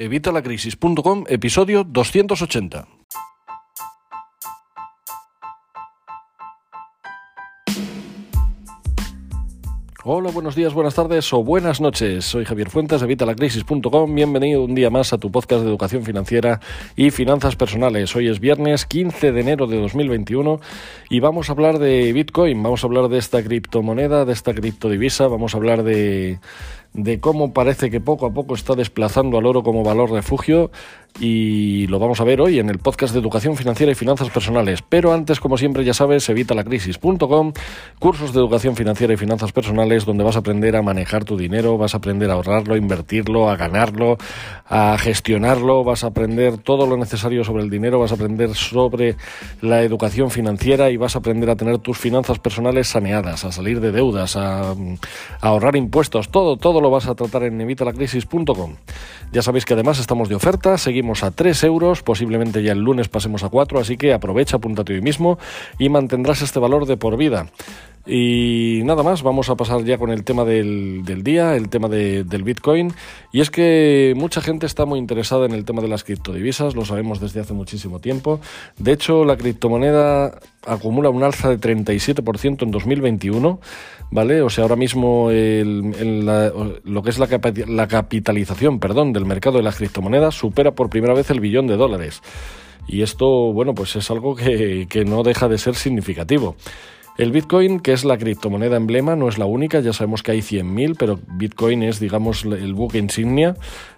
Evitalacrisis.com, episodio 280. Hola, buenos días, buenas tardes o buenas noches. Soy Javier Fuentes de Evitalacrisis.com. Bienvenido un día más a tu podcast de educación financiera y finanzas personales. Hoy es viernes 15 de enero de 2021 y vamos a hablar de Bitcoin. Vamos a hablar de esta criptomoneda, de esta criptodivisa. Vamos a hablar de de cómo parece que poco a poco está desplazando al oro como valor refugio y lo vamos a ver hoy en el podcast de Educación Financiera y Finanzas Personales. Pero antes, como siempre, ya sabes, evitalacrisis.com, cursos de Educación Financiera y Finanzas Personales donde vas a aprender a manejar tu dinero, vas a aprender a ahorrarlo, a invertirlo, a ganarlo, a gestionarlo, vas a aprender todo lo necesario sobre el dinero, vas a aprender sobre la educación financiera y vas a aprender a tener tus finanzas personales saneadas, a salir de deudas, a, a ahorrar impuestos, todo, todo lo vas a tratar en evitalacrisis.com. Ya sabéis que además estamos de oferta, seguimos a 3 euros, posiblemente ya el lunes pasemos a 4, así que aprovecha, apúntate hoy mismo y mantendrás este valor de por vida. Y nada más, vamos a pasar ya con el tema del, día, el tema del Bitcoin. Y es que mucha gente está muy interesada en el tema de las criptodivisas, lo sabemos desde hace muchísimo tiempo. De hecho, la criptomoneda acumula un alza de 37% en 2021, ¿vale? O sea, ahora mismo lo que es la, la capitalización perdón, del mercado de las criptomonedas supera por primera vez el billón de dólares. Y esto, bueno, pues es algo que, que no deja de ser significativo. El Bitcoin, que es la criptomoneda emblema, no es la única, ya sabemos que hay 100.000, pero Bitcoin es, digamos, el buque insignia.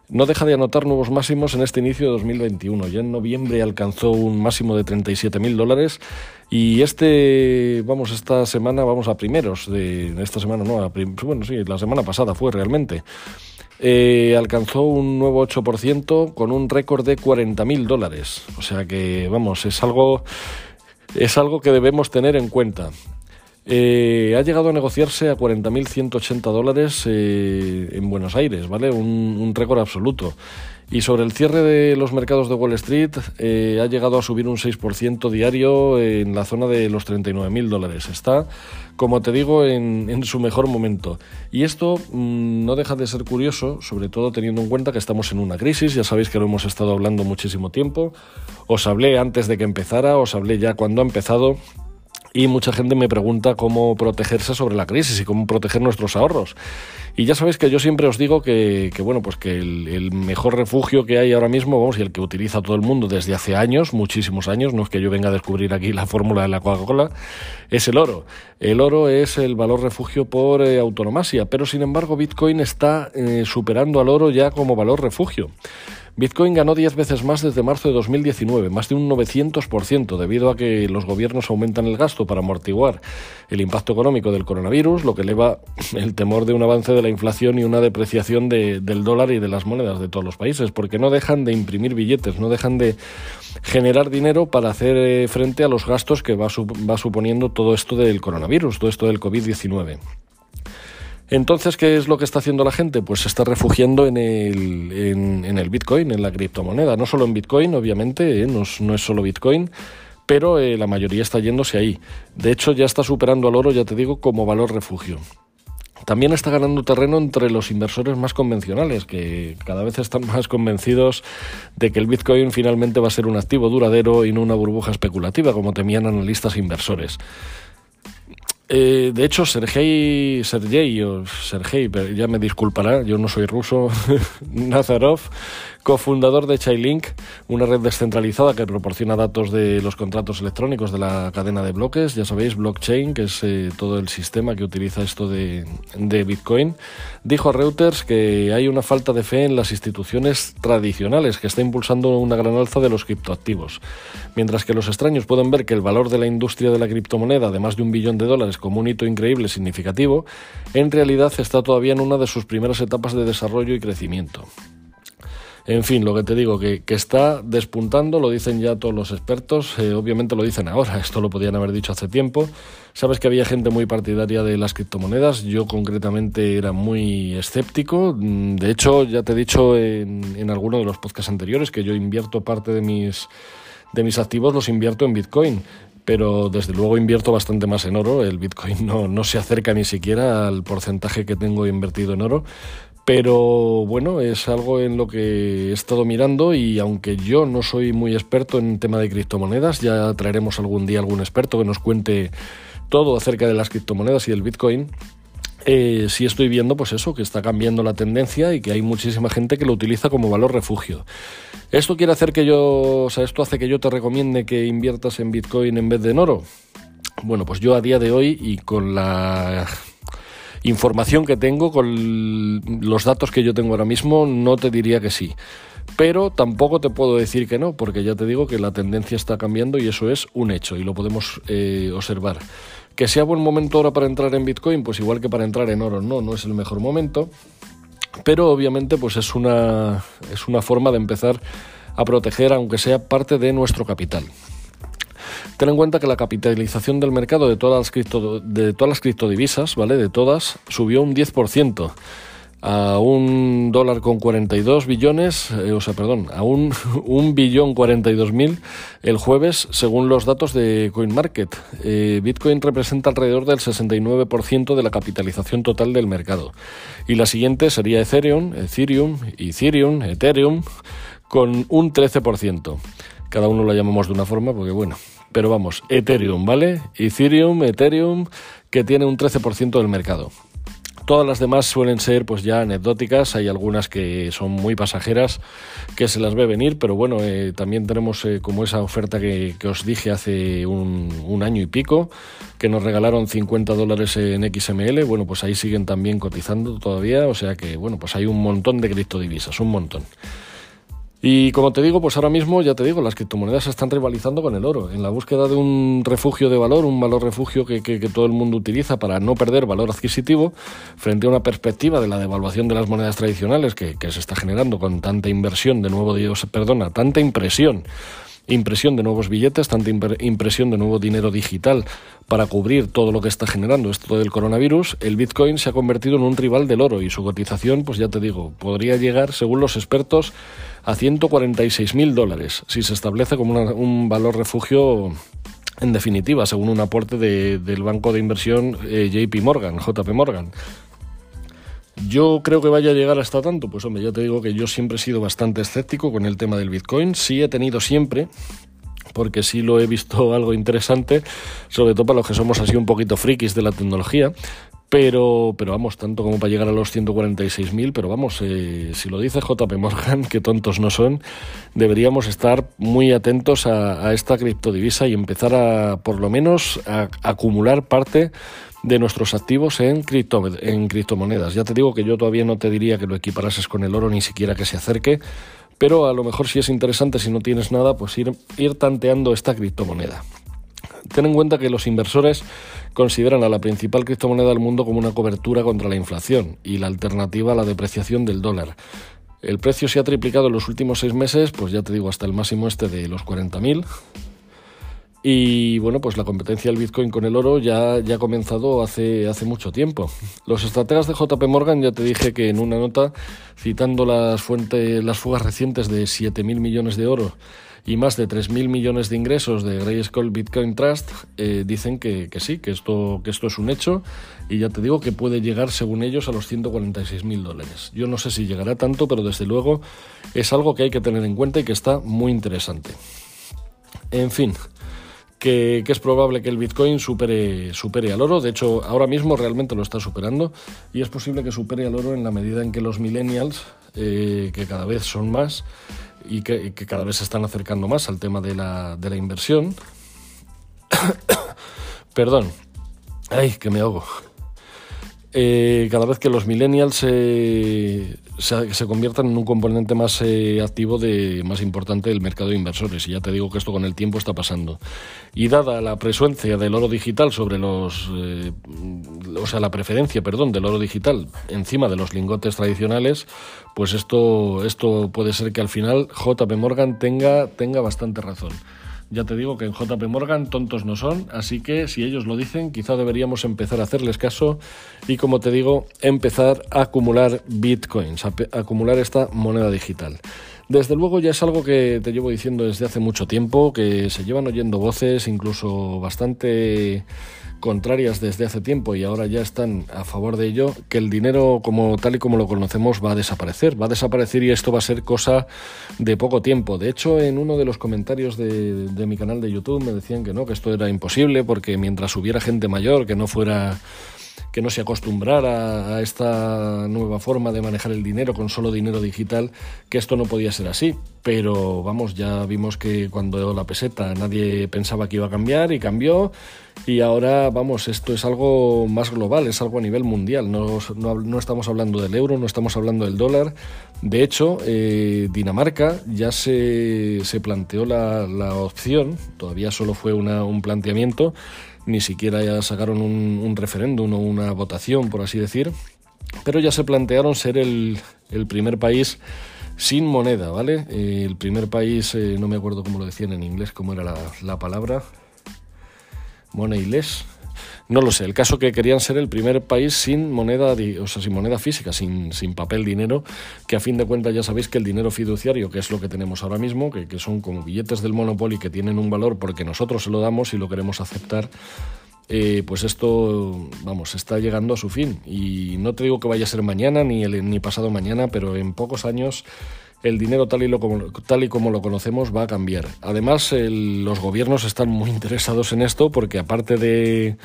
No deja de anotar nuevos máximos en este inicio de 2021. Ya en noviembre alcanzó un máximo de 37.000 dólares y este, vamos, esta semana, vamos a primeros de esta semana, no, bueno, sí, la semana pasada fue realmente. Eh, alcanzó un nuevo 8% con un récord de 40.000 dólares. O sea que, vamos, es algo es algo que debemos tener en cuenta. Eh, ha llegado a negociarse a 40.180 dólares eh, en Buenos Aires, ¿vale? Un, récord absoluto. Y sobre el cierre de los mercados de Wall Street, eh, ha llegado a subir un 6% diario en la zona de los 39.000 dólares. Está, como te digo, en, su mejor momento. Y esto mm, no deja de ser curioso, sobre todo teniendo en cuenta que estamos en una crisis. Ya sabéis que lo hemos estado hablando muchísimo tiempo. Os hablé antes de que empezara, os hablé ya cuando ha empezado y mucha gente me pregunta cómo protegerse sobre la crisis y cómo proteger nuestros ahorros. Y ya sabéis que yo siempre os digo que, bueno, pues que el, mejor refugio que hay ahora mismo, vamos, y el que utiliza todo el mundo desde hace años, muchísimos años, no es que yo venga a descubrir aquí la fórmula de la Coca-Cola, es el oro. El oro es el valor refugio por eh, autonomasia, pero sin embargo Bitcoin está eh, superando al oro ya como valor refugio. Bitcoin ganó 10 veces más desde marzo de 2019, más de un 900%, debido a que los gobiernos aumentan el gasto para amortiguar el impacto económico del coronavirus, lo que eleva el temor de un avance de la inflación y una depreciación del dólar y de las monedas de todos los países, porque no dejan de imprimir billetes, no dejan de generar dinero para hacer eh, frente a los gastos que va, va suponiendo todo esto del coronavirus, todo esto del COVID-19. Entonces, ¿qué es lo que está haciendo la gente? Pues se está refugiando en el, en, el Bitcoin, en la criptomoneda. No solo en Bitcoin, obviamente, ¿eh? no, es solo Bitcoin, pero eh, la mayoría está yéndose ahí. De hecho, ya está superando al oro, ya te digo, como valor refugio. También está ganando terreno entre los inversores más convencionales, que cada vez están más convencidos de que el Bitcoin finalmente va a ser un activo duradero y no una burbuja especulativa, como temían analistas e inversores. Eh, de hecho, Sergei, Sergei o Sergei, ya me disculpará, yo no soy ruso, Nazarov, cofundador de Chainlink, una red descentralizada que proporciona datos de los contratos electrónicos de la cadena de bloques, ya sabéis, blockchain, que es eh, todo el sistema que utiliza esto de, de, Bitcoin, dijo a Reuters que hay una falta de fe en las instituciones tradicionales que está impulsando una gran alza de los criptoactivos. Mientras que los extraños pueden ver que el valor de la industria de la criptomoneda de más de un billón de dólares como un hito increíble significativo, en realidad está todavía en una de sus primeras etapas de desarrollo y crecimiento. En fin, lo que te digo, que, está despuntando, lo dicen ya todos los expertos, eh, obviamente lo dicen ahora, esto lo podían haber dicho hace tiempo. Sabes que había gente muy partidaria de las criptomonedas, yo concretamente era muy escéptico, mm, de hecho ya te he dicho en, en alguno de los podcasts anteriores que yo invierto parte de mis, de mis activos, los invierto en Bitcoin pero desde luego invierto bastante más en oro. El Bitcoin no, no, se acerca ni siquiera al porcentaje que tengo invertido en oro, Pero bueno, es algo en lo que he estado mirando y aunque yo no soy muy experto en tema de criptomonedas, ya traeremos algún día algún experto que nos cuente todo acerca de las criptomonedas y del Bitcoin. Eh, sí estoy viendo pues eso, que está cambiando la tendencia y que hay muchísima gente que lo utiliza como valor refugio. ¿Esto quiere hacer que yo, o sea, esto hace que yo te recomiende que inviertas en Bitcoin en vez de en oro? Bueno, pues yo a día de hoy y con la información que tengo, con los datos que yo tengo ahora mismo, no te diría que sí. Pero tampoco te puedo decir que no, porque ya te digo que la tendencia está cambiando y eso es un hecho y lo podemos eh, observar. Que sea buen momento ahora para entrar en Bitcoin, pues igual que para entrar en oro, no, no es el mejor momento. Pero obviamente pues es una, es una forma de empezar a proteger, aunque sea parte de nuestro capital. Ten en cuenta que la capitalización del mercado de todas las, cripto, de todas las criptodivisas, ¿vale? De todas, subió un 10% a un dólar con 42 billones, eh, o sea, perdón, a un, un billón 42 mil el jueves, según los datos de CoinMarket. Eh, Bitcoin representa alrededor del 69% de la capitalización total del mercado. Y la siguiente sería Ethereum, Ethereum, Ethereum, Ethereum, con un 13%. Cada uno lo llamamos de una forma porque, bueno, pero vamos, Ethereum, ¿vale? Ethereum, Ethereum, que tiene un 13% del mercado. Todas las demás suelen ser pues ya anecdóticas, hay algunas que son muy pasajeras que se las ve venir, pero bueno, eh, también tenemos eh, como esa oferta que, os dije hace un, año y pico, que nos regalaron 50 dólares en XML, bueno, pues ahí siguen también cotizando todavía, o sea que bueno, pues hay un montón de criptodivisas, un montón. Y como te digo, pues ahora mismo, ya te digo, las criptomonedas se están rivalizando con el oro. En la búsqueda de un refugio de valor, un valor refugio que, todo el mundo utiliza para no perder valor adquisitivo, frente a una perspectiva de la devaluación de las monedas tradicionales que, se está generando con tanta inversión de nuevo, Dios, perdona, tanta impresión impresión de nuevos billetes, tanta impresión de nuevo dinero digital para cubrir todo lo que está generando esto del coronavirus, el Bitcoin se ha convertido en un rival del oro y su cotización, pues ya te digo, podría llegar, según los expertos, a 146 mil dólares si se establece como un valor refugio en definitiva, según un aporte del banco de inversión eh, JP Morgan, JP Morgan. Yo creo que vaya a llegar hasta tanto, pues hombre, ya te digo que yo siempre he sido bastante escéptico con el tema del Bitcoin, sí he tenido siempre, porque sí lo he visto algo interesante, sobre todo para los que somos así un poquito frikis de la tecnología, pero, pero vamos, tanto como para llegar a los 146.000, pero vamos, eh, si lo dice JP Morgan, que tontos no son, deberíamos estar muy atentos a, esta criptodivisa y empezar a, por lo menos, a, acumular parte de nuestros activos en, cripto, en criptomonedas. Ya te digo que yo todavía no te diría que lo equiparases con el oro, ni siquiera que se acerque, pero a lo mejor si es interesante, si no tienes nada, pues ir, ir tanteando esta criptomoneda. Ten en cuenta que los inversores consideran a la principal criptomoneda del mundo como una cobertura contra la inflación y la alternativa a la depreciación del dólar. El precio se ha triplicado en los últimos seis meses, pues ya te digo, hasta el máximo este de los 40.000. Y bueno, pues la competencia del Bitcoin con el oro ya, ya ha comenzado hace, hace mucho tiempo. Los estrategas de JP Morgan ya te dije que en una nota, citando las fuentes, las fugas recientes de 7.000 millones de oro y más de 3.000 millones de ingresos de Grayscale Bitcoin Trust eh, dicen que, sí, que esto, que esto es un hecho y ya te digo que puede llegar según ellos a los 146.000 dólares. Yo no sé si llegará tanto, pero desde luego es algo que hay que tener en cuenta y que está muy interesante. En fin. Que, es probable que el Bitcoin supere, supere al oro. De hecho, ahora mismo realmente lo está superando y es posible que supere al oro en la medida en que los millennials, eh, que cada vez son más, y que, cada vez se están acercando más al tema de la, de la inversión. Perdón, ay, que me ahogo. Eh, cada vez que los millennials se, se, conviertan en un componente más eh, activo, de, más importante del mercado de inversores. Y ya te digo que esto con el tiempo está pasando. Y dada la presencia del oro digital sobre los. Eh, o sea, la preferencia, perdón, del oro digital encima de los lingotes tradicionales, pues esto, esto puede ser que al final JP Morgan tenga, tenga bastante razón. Ya te digo que en JP Morgan tontos no son, así que si ellos lo dicen, quizá deberíamos empezar a hacerles caso y, como te digo, empezar a acumular bitcoins, acumular esta moneda digital. Desde luego ya es algo que te llevo diciendo desde hace mucho tiempo, que se llevan oyendo voces incluso bastante contrarias desde hace tiempo y ahora ya están a favor de ello, que el dinero como tal y como lo conocemos va a desaparecer, va a desaparecer y esto va a ser cosa de poco tiempo. De hecho, en uno de los comentarios de, de mi canal de YouTube me decían que no, que esto era imposible porque mientras hubiera gente mayor que no fuera que no se acostumbrara a esta nueva forma de manejar el dinero con solo dinero digital, que esto no podía ser así. Pero vamos, ya vimos que cuando la peseta nadie pensaba que iba a cambiar y cambió. Y ahora, vamos, esto es algo más global, es algo a nivel mundial. No, no, estamos hablando del euro, no estamos hablando del dólar. De hecho, eh, Dinamarca ya se, se planteó la, la, opción, todavía solo fue una, un planteamiento, ni siquiera ya sacaron un, referéndum o una votación, por así decir, pero ya se plantearon ser el, primer país sin moneda, ¿vale? Eh, el primer país, eh, no me acuerdo cómo lo decían en inglés, cómo era la, la palabra, moneyless, no lo sé, el caso que querían ser el primer país sin moneda, o sea, sin moneda física, sin, sin papel dinero, que a fin de cuentas ya sabéis que el dinero fiduciario, que es lo que tenemos ahora mismo, que, que son como billetes del Monopoly que tienen un valor porque nosotros se lo damos y lo queremos aceptar, eh, pues esto, vamos, está llegando a su fin. Y no te digo que vaya a ser mañana ni, el, ni pasado mañana, pero en pocos años el dinero tal y, lo, tal y como lo conocemos va a cambiar. Además, los gobiernos están muy interesados en esto porque aparte de,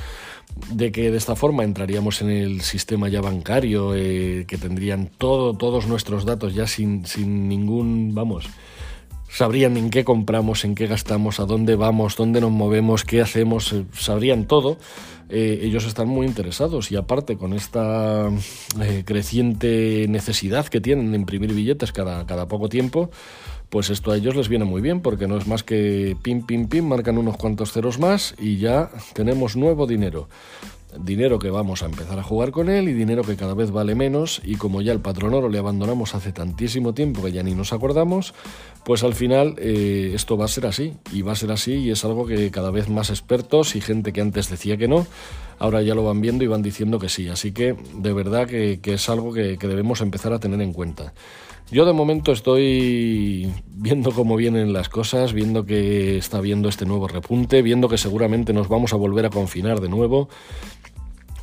de, que de esta forma entraríamos en el sistema ya bancario, eh, que tendrían todo, todos nuestros datos ya sin, sin ningún, vamos, sabrían en qué compramos, en qué gastamos, a dónde vamos, dónde nos movemos, qué hacemos, eh, sabrían todo. Eh, ellos están muy interesados y aparte con esta eh, creciente necesidad que tienen de imprimir billetes cada, cada poco tiempo, pues esto a ellos les viene muy bien porque no es más que pim, pim, pim, marcan unos cuantos ceros más y ya tenemos nuevo dinero dinero que vamos a empezar a jugar con él y dinero que cada vez vale menos y como ya el patrón oro le abandonamos hace tantísimo tiempo que ya ni nos acordamos, pues al final eh, esto va a ser así y va a ser así y es algo que cada vez más expertos y gente que antes decía que no, ahora ya lo van viendo y van diciendo que sí, así que de verdad que, es algo que, que debemos empezar a tener en cuenta. Yo de momento estoy viendo cómo vienen las cosas, viendo que está viendo este nuevo repunte, viendo que seguramente nos vamos a volver a confinar de nuevo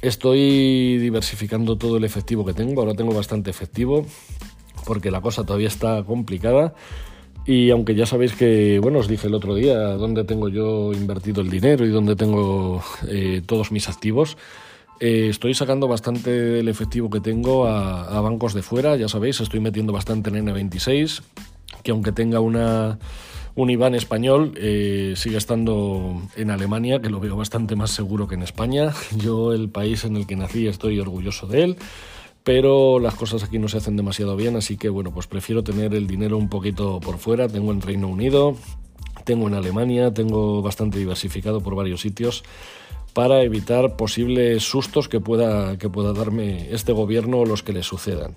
Estoy diversificando todo el efectivo que tengo, ahora tengo bastante efectivo porque la cosa todavía está complicada. Y aunque ya sabéis que, bueno, os dije el otro día dónde tengo yo invertido el dinero y dónde tengo eh, todos mis activos, eh, estoy sacando bastante del efectivo que tengo a, a bancos de fuera, ya sabéis, estoy metiendo bastante en N26, que aunque tenga una un Iván español eh, sigue estando en Alemania, que lo veo bastante más seguro que en España. Yo, el país en el que nací, estoy orgulloso de él, pero las cosas aquí no se hacen demasiado bien, así que bueno, pues prefiero tener el dinero un poquito por fuera. Tengo en Reino Unido, tengo en Alemania, tengo bastante diversificado por varios sitios para evitar posibles sustos que pueda, que pueda darme este gobierno o los que le sucedan.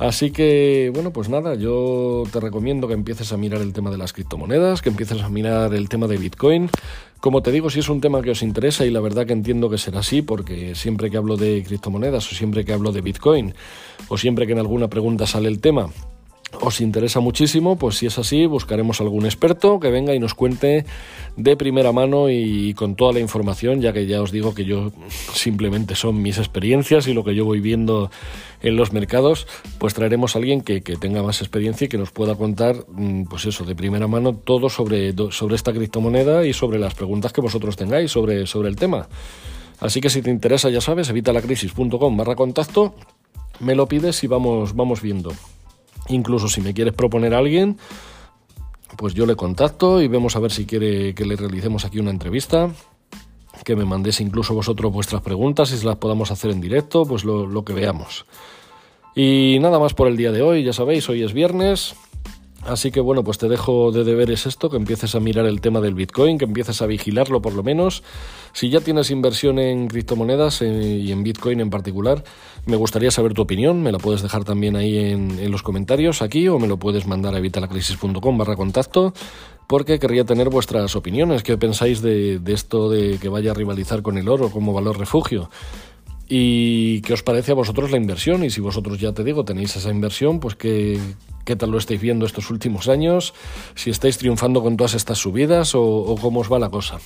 Así que, bueno, pues nada, yo te recomiendo que empieces a mirar el tema de las criptomonedas, que empieces a mirar el tema de Bitcoin. Como te digo, si es un tema que os interesa y la verdad que entiendo que será así, porque siempre que hablo de criptomonedas o siempre que hablo de Bitcoin o siempre que en alguna pregunta sale el tema, os interesa muchísimo, pues si es así, buscaremos algún experto que venga y nos cuente de primera mano y con toda la información, ya que ya os digo que yo simplemente son mis experiencias y lo que yo voy viendo en los mercados, pues traeremos a alguien que, tenga más experiencia y que nos pueda contar, mm, pues eso, de primera mano todo sobre, sobre esta criptomoneda y sobre las preguntas que vosotros tengáis sobre, sobre el tema. Así que si te interesa, ya sabes, evitalacrisis.com barra contacto, me lo pides y vamos, vamos viendo. Incluso si me quieres proponer a alguien, pues yo le contacto y vemos a ver si quiere que le realicemos aquí una entrevista, que me mandéis incluso vosotros vuestras preguntas y si las podamos hacer en directo, pues lo, lo que veamos. Y nada más por el día de hoy, ya sabéis, hoy es viernes, Así que bueno, pues te dejo de deberes esto, que empieces a mirar el tema del Bitcoin, que empieces a vigilarlo por lo menos. Si ya tienes inversión en criptomonedas eh, y en Bitcoin en particular, me gustaría saber tu opinión, me la puedes dejar también ahí en, los comentarios aquí o me lo puedes mandar a evitalacrisis.com barra contacto porque querría tener vuestras opiniones, qué pensáis de, de esto de que vaya a rivalizar con el oro como valor refugio. y qué os parece a vosotros la inversión y si vosotros ya te digo tenéis esa inversión, pues qué, qué tal lo estáis viendo estos últimos años, si estáis triunfando con todas estas subidas o, cómo os va la cosa.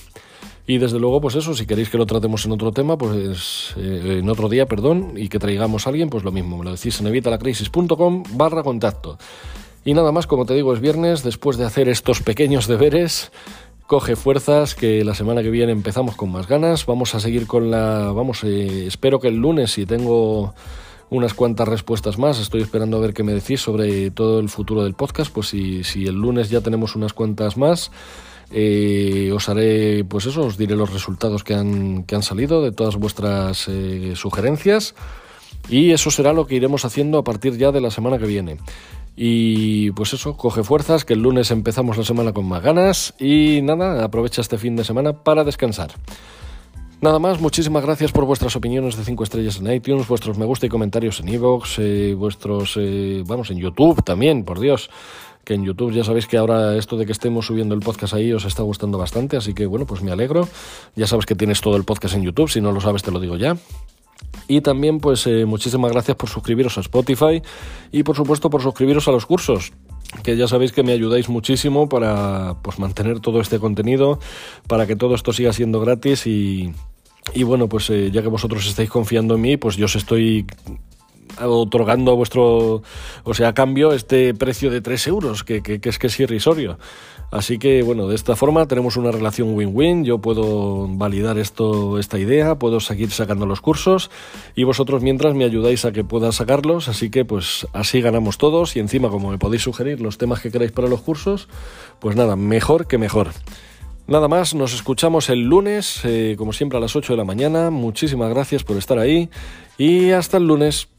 Y desde luego, pues eso, si queréis que lo tratemos en otro tema, pues eh, en otro día, perdón, y que traigamos a alguien, pues lo mismo, me lo decís en evitalacrisis.com barra contacto. Y nada más, como te digo, es viernes, después de hacer estos pequeños deberes, coge fuerzas que la semana que viene empezamos con más ganas. Vamos a seguir con la... Vamos, eh, espero que el lunes, si tengo unas cuantas respuestas más, estoy esperando a ver qué me decís sobre todo el futuro del podcast, pues si, si el lunes ya tenemos unas cuantas más, eh, os haré, pues eso, os diré los resultados que han, que han salido de todas vuestras eh, sugerencias y eso será lo que iremos haciendo a partir ya de la semana que viene. Y pues eso, coge fuerzas, que el lunes empezamos la semana con más ganas y nada, aprovecha este fin de semana para descansar. Nada más, muchísimas gracias por vuestras opiniones de 5 estrellas en iTunes, vuestros me gusta y comentarios en iVoox, eh, vuestros, eh, vamos, en YouTube también, por Dios, que en YouTube ya sabéis que ahora esto de que estemos subiendo el podcast ahí os está gustando bastante, así que bueno, pues me alegro. Ya sabes que tienes todo el podcast en YouTube, si no lo sabes te lo digo ya. Y también, pues eh, muchísimas gracias por suscribiros a Spotify y por supuesto por suscribiros a los cursos que ya sabéis que me ayudáis muchísimo para pues, mantener todo este contenido, para que todo esto siga siendo gratis y, y bueno, pues eh, ya que vosotros estáis confiando en mí, pues yo os estoy otorgando a vuestro, o sea, a cambio este precio de 3 euros, que, que, que es que es irrisorio. Así que bueno, de esta forma tenemos una relación win-win, yo puedo validar esto, esta idea, puedo seguir sacando los cursos y vosotros mientras me ayudáis a que pueda sacarlos, así que pues así ganamos todos y encima como me podéis sugerir los temas que queráis para los cursos, pues nada, mejor que mejor. Nada más, nos escuchamos el lunes, eh, como siempre a las 8 de la mañana. Muchísimas gracias por estar ahí y hasta el lunes.